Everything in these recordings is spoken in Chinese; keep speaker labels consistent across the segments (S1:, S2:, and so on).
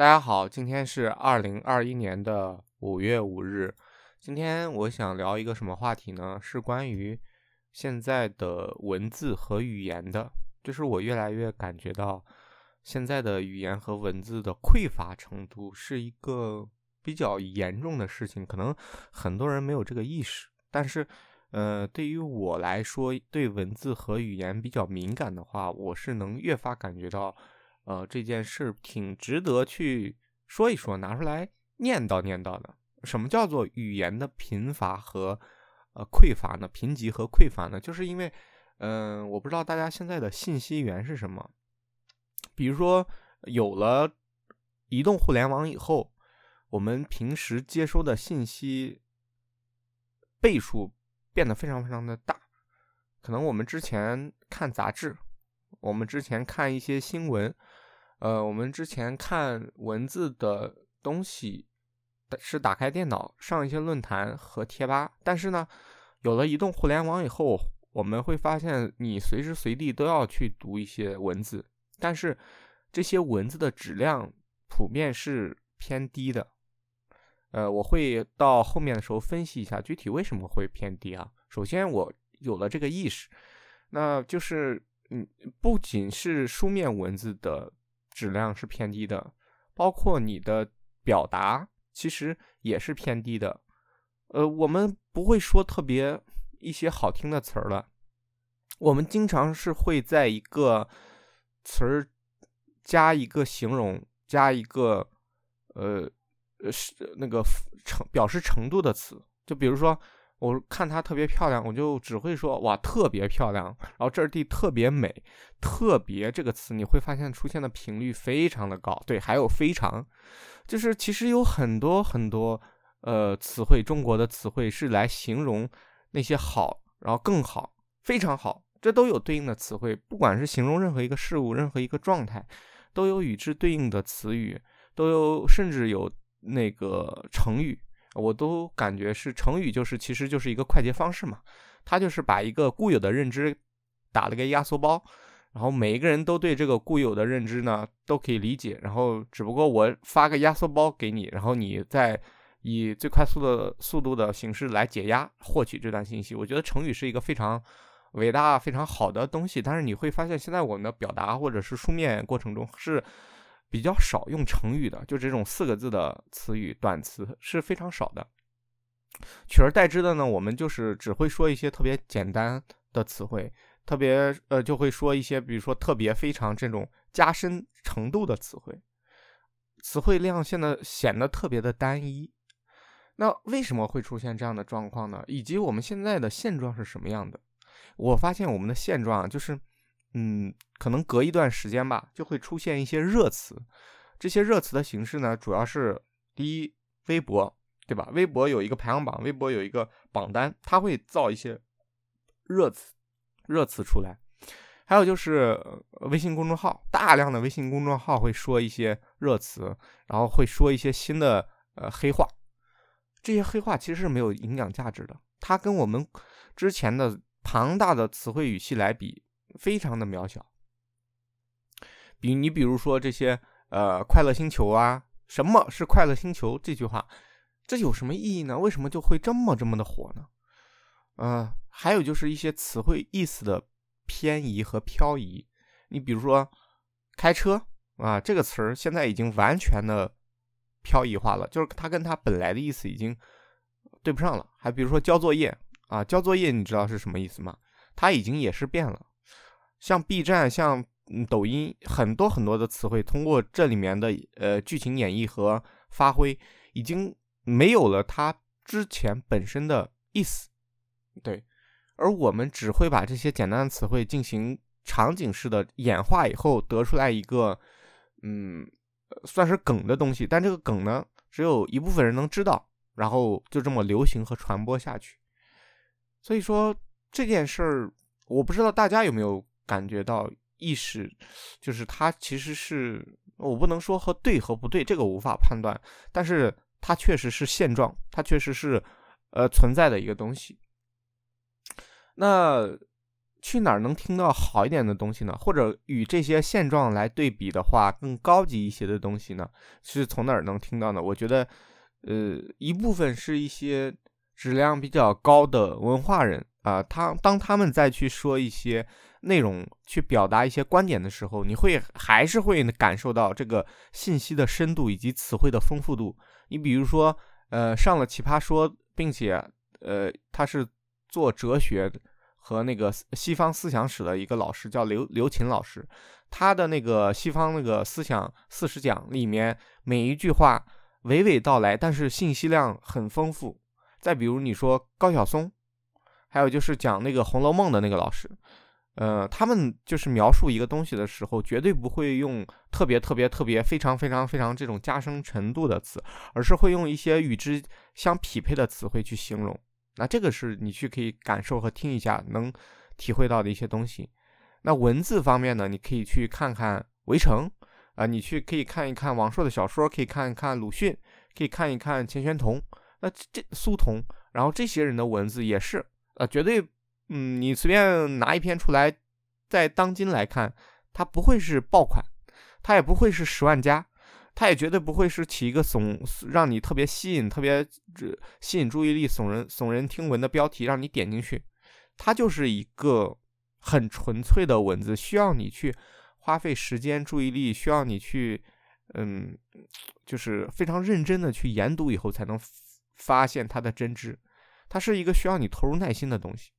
S1: 大家好，今天是二零二一年的五月五日。今天我想聊一个什么话题呢？是关于现在的文字和语言的。就是我越来越感觉到，现在的语言和文字的匮乏程度是一个比较严重的事情。可能很多人没有这个意识，但是，呃，对于我来说，对文字和语言比较敏感的话，我是能越发感觉到。呃，这件事挺值得去说一说，拿出来念叨念叨的。什么叫做语言的贫乏和呃匮乏呢？贫瘠和匮乏呢？就是因为，嗯，我不知道大家现在的信息源是什么。比如说，有了移动互联网以后，我们平时接收的信息倍数变得非常非常的大。可能我们之前看杂志。我们之前看一些新闻，呃，我们之前看文字的东西是打开电脑上一些论坛和贴吧，但是呢，有了移动互联网以后，我们会发现你随时随地都要去读一些文字，但是这些文字的质量普遍是偏低的。呃，我会到后面的时候分析一下具体为什么会偏低啊。首先，我有了这个意识，那就是。嗯，不仅是书面文字的质量是偏低的，包括你的表达其实也是偏低的。呃，我们不会说特别一些好听的词儿了，我们经常是会在一个词儿加一个形容，加一个呃呃是那个程表示程度的词，就比如说。我看它特别漂亮，我就只会说哇，特别漂亮。然后这地特别美，特别这个词你会发现出现的频率非常的高。对，还有非常，就是其实有很多很多呃词汇，中国的词汇是来形容那些好，然后更好，非常好，这都有对应的词汇。不管是形容任何一个事物，任何一个状态，都有与之对应的词语，都有甚至有那个成语。我都感觉是成语，就是其实就是一个快捷方式嘛。它就是把一个固有的认知打了个压缩包，然后每一个人都对这个固有的认知呢都可以理解。然后只不过我发个压缩包给你，然后你再以最快速的速度的形式来解压获取这段信息。我觉得成语是一个非常伟大、非常好的东西。但是你会发现，现在我们的表达或者是书面过程中是。比较少用成语的，就这种四个字的词语短词是非常少的。取而代之的呢，我们就是只会说一些特别简单的词汇，特别呃就会说一些，比如说特别、非常这种加深程度的词汇，词汇量现在显得特别的单一。那为什么会出现这样的状况呢？以及我们现在的现状是什么样的？我发现我们的现状就是。嗯，可能隔一段时间吧，就会出现一些热词。这些热词的形式呢，主要是第一，微博，对吧？微博有一个排行榜，微博有一个榜单，它会造一些热词、热词出来。还有就是微信公众号，大量的微信公众号会说一些热词，然后会说一些新的呃黑话。这些黑话其实是没有营养价值的，它跟我们之前的庞大的词汇语系来比。非常的渺小，比你比如说这些呃快乐星球啊，什么是快乐星球这句话，这有什么意义呢？为什么就会这么这么的火呢？嗯，还有就是一些词汇意思的偏移和漂移，你比如说开车啊这个词儿现在已经完全的漂移化了，就是它跟它本来的意思已经对不上了。还比如说交作业啊，交作业你知道是什么意思吗？它已经也是变了。像 B 站、像抖音，很多很多的词汇，通过这里面的呃剧情演绎和发挥，已经没有了它之前本身的意思。对，而我们只会把这些简单的词汇进行场景式的演化以后，得出来一个嗯，算是梗的东西。但这个梗呢，只有一部分人能知道，然后就这么流行和传播下去。所以说这件事儿，我不知道大家有没有。感觉到意识，就是它其实是我不能说和对和不对，这个无法判断，但是它确实是现状，它确实是呃存在的一个东西。那去哪儿能听到好一点的东西呢？或者与这些现状来对比的话，更高级一些的东西呢？是从哪儿能听到呢？我觉得，呃，一部分是一些质量比较高的文化人啊，他当他们再去说一些内容，去表达一些观点的时候，你会还是会感受到这个信息的深度以及词汇的丰富度。你比如说，呃，上了奇葩说，并且，呃，他是做哲学。和那个西方思想史的一个老师叫刘刘琴老师，他的那个西方那个思想四十讲里面，每一句话娓娓道来，但是信息量很丰富。再比如你说高晓松，还有就是讲那个《红楼梦》的那个老师，呃，他们就是描述一个东西的时候，绝对不会用特别特别特别非常非常非常这种加深程度的词，而是会用一些与之相匹配的词汇去形容。那这个是你去可以感受和听一下，能体会到的一些东西。那文字方面呢，你可以去看看《围城》啊，你去可以看一看王朔的小说，可以看一看鲁迅，可以看一看钱玄同，那这苏童，然后这些人的文字也是，呃，绝对，嗯，你随便拿一篇出来，在当今来看，它不会是爆款，它也不会是十万加。它也绝对不会是起一个耸让你特别吸引、特别这吸引注意力、耸人耸人听闻的标题让你点进去。它就是一个很纯粹的文字，需要你去花费时间、注意力，需要你去嗯，就是非常认真的去研读以后才能发现它的真知。它是一个需要你投入耐心的东西。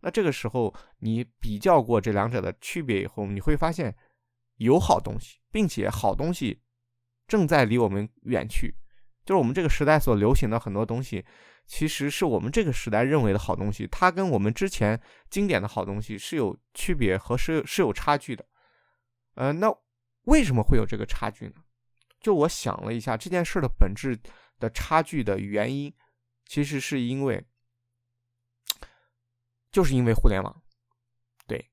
S1: 那这个时候你比较过这两者的区别以后，你会发现有好东西，并且好东西。正在离我们远去，就是我们这个时代所流行的很多东西，其实是我们这个时代认为的好东西，它跟我们之前经典的好东西是有区别和是是有差距的。呃，那为什么会有这个差距呢？就我想了一下这件事的本质的差距的原因，其实是因为，就是因为互联网，对，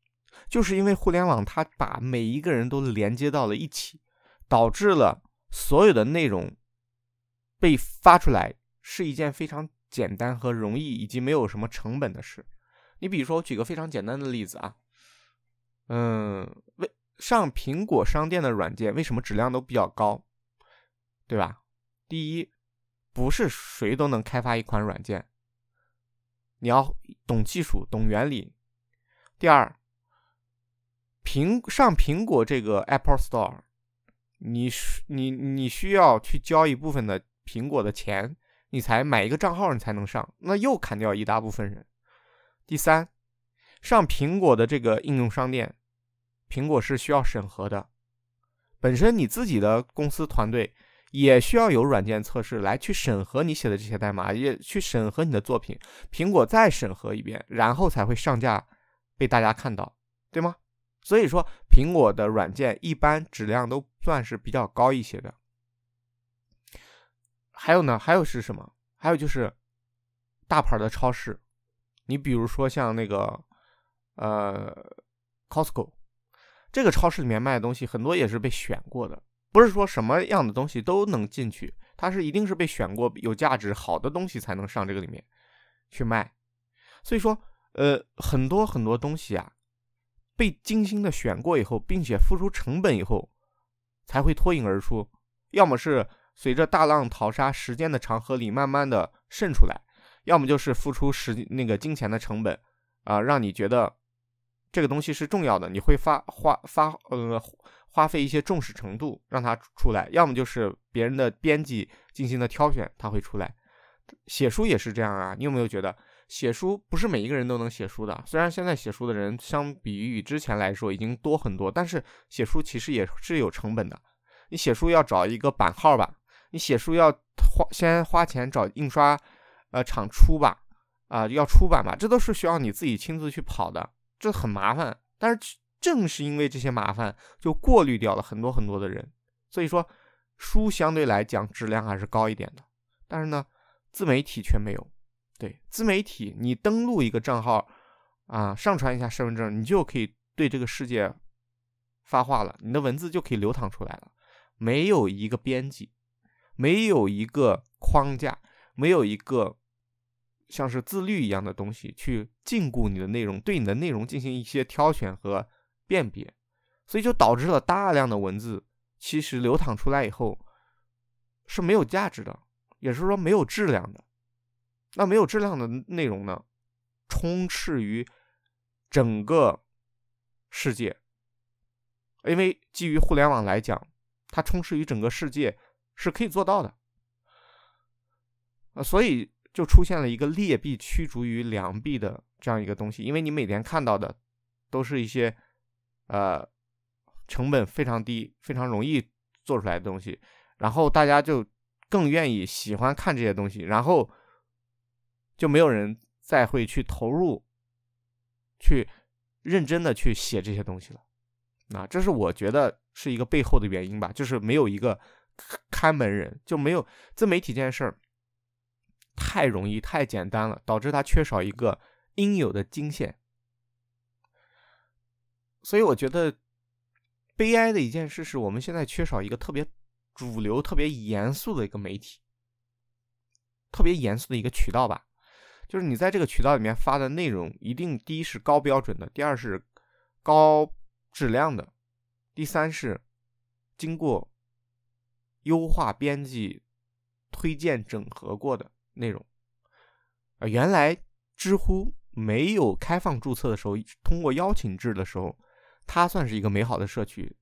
S1: 就是因为互联网它把每一个人都连接到了一起，导致了。所有的内容被发出来是一件非常简单和容易，以及没有什么成本的事。你比如说，我举个非常简单的例子啊，嗯，为上苹果商店的软件为什么质量都比较高，对吧？第一，不是谁都能开发一款软件，你要懂技术、懂原理。第二，苹上苹果这个 Apple Store。你你你需要去交一部分的苹果的钱，你才买一个账号，你才能上，那又砍掉一大部分人。第三，上苹果的这个应用商店，苹果是需要审核的，本身你自己的公司团队也需要有软件测试来去审核你写的这些代码，也去审核你的作品，苹果再审核一遍，然后才会上架被大家看到，对吗？所以说，苹果的软件一般质量都算是比较高一些的。还有呢，还有是什么？还有就是大牌的超市，你比如说像那个呃 Costco，这个超市里面卖的东西很多也是被选过的，不是说什么样的东西都能进去，它是一定是被选过有价值好的东西才能上这个里面去卖。所以说，呃，很多很多东西啊。被精心的选过以后，并且付出成本以后，才会脱颖而出。要么是随着大浪淘沙，时间的长河里慢慢的渗出来；要么就是付出时那个金钱的成本，啊，让你觉得这个东西是重要的，你会发花发呃花费一些重视程度让它出来；要么就是别人的编辑进行的挑选，它会出来。写书也是这样啊，你有没有觉得？写书不是每一个人都能写书的，虽然现在写书的人相比于之前来说已经多很多，但是写书其实也是有成本的。你写书要找一个版号吧，你写书要花先花钱找印刷呃厂出吧，啊要出版吧，这都是需要你自己亲自去跑的，这很麻烦。但是正是因为这些麻烦，就过滤掉了很多很多的人。所以说，书相对来讲质量还是高一点的，但是呢，自媒体却没有。对自媒体，你登录一个账号，啊，上传一下身份证，你就可以对这个世界发话了，你的文字就可以流淌出来了。没有一个编辑，没有一个框架，没有一个像是自律一样的东西去禁锢你的内容，对你的内容进行一些挑选和辨别，所以就导致了大量的文字其实流淌出来以后是没有价值的，也是说没有质量的。那没有质量的内容呢，充斥于整个世界，因为基于互联网来讲，它充斥于整个世界是可以做到的。啊，所以就出现了一个劣币驱逐于良币的这样一个东西，因为你每天看到的都是一些呃成本非常低、非常容易做出来的东西，然后大家就更愿意喜欢看这些东西，然后。就没有人再会去投入，去认真的去写这些东西了，啊，这是我觉得是一个背后的原因吧，就是没有一个看门人，就没有自媒体这件事儿太容易太简单了，导致它缺少一个应有的金线，所以我觉得悲哀的一件事是我们现在缺少一个特别主流、特别严肃的一个媒体，特别严肃的一个渠道吧。就是你在这个渠道里面发的内容，一定第一是高标准的，第二是高质量的，第三是经过优化编辑、推荐整合过的内容。啊，原来知乎没有开放注册的时候，通过邀请制的时候，它算是一个美好的社区，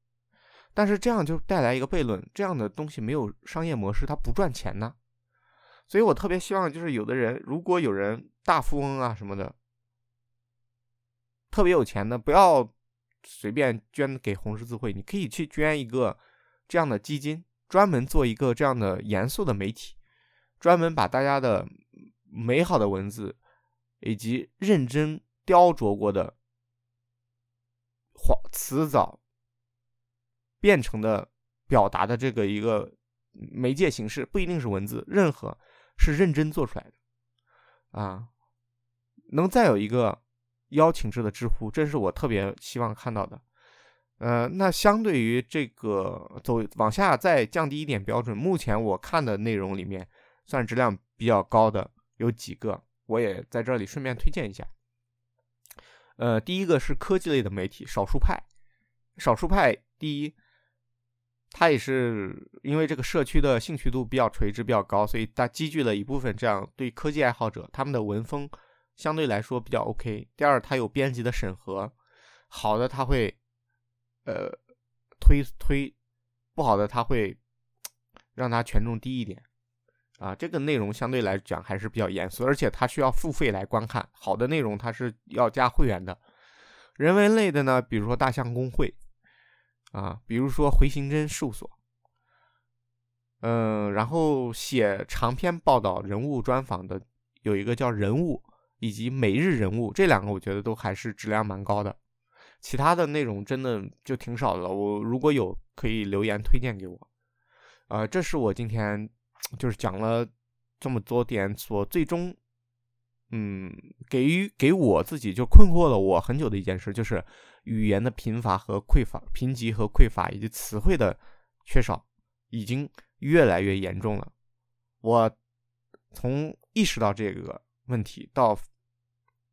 S1: 但是这样就带来一个悖论：这样的东西没有商业模式，它不赚钱呢。所以我特别希望，就是有的人，如果有人大富翁啊什么的，特别有钱的，不要随便捐给红十字会，你可以去捐一个这样的基金，专门做一个这样的严肃的媒体，专门把大家的美好的文字以及认真雕琢过的话词藻变成的表达的这个一个媒介形式，不一定是文字，任何。是认真做出来的，啊，能再有一个邀请制的知乎，这是我特别希望看到的。呃，那相对于这个走往下再降低一点标准，目前我看的内容里面算质量比较高的有几个，我也在这里顺便推荐一下。呃，第一个是科技类的媒体，少数派，少数派第一。他也是因为这个社区的兴趣度比较垂直、比较高，所以他积聚了一部分这样对科技爱好者，他们的文风相对来说比较 OK。第二，他有编辑的审核，好的他会呃推推，不好的他会让他权重低一点啊。这个内容相对来讲还是比较严肃，而且它需要付费来观看。好的内容它是要加会员的。人文类的呢，比如说大象公会。啊，比如说回形针事务所，嗯，然后写长篇报道、人物专访的有一个叫人物以及每日人物，这两个我觉得都还是质量蛮高的。其他的内容真的就挺少的了。我如果有可以留言推荐给我。呃，这是我今天就是讲了这么多点所最终。嗯，给予给我自己就困惑了我很久的一件事，就是语言的贫乏和匮乏、贫瘠和匮乏，以及词汇的缺少，已经越来越严重了。我从意识到这个问题，到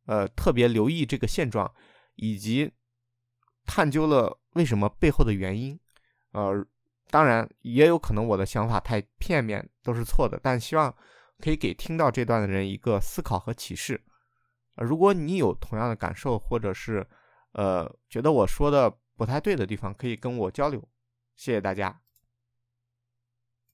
S1: 呃特别留意这个现状，以及探究了为什么背后的原因。呃，当然也有可能我的想法太片面，都是错的，但希望。可以给听到这段的人一个思考和启示。如果你有同样的感受，或者是呃觉得我说的不太对的地方，可以跟我交流。谢谢大家。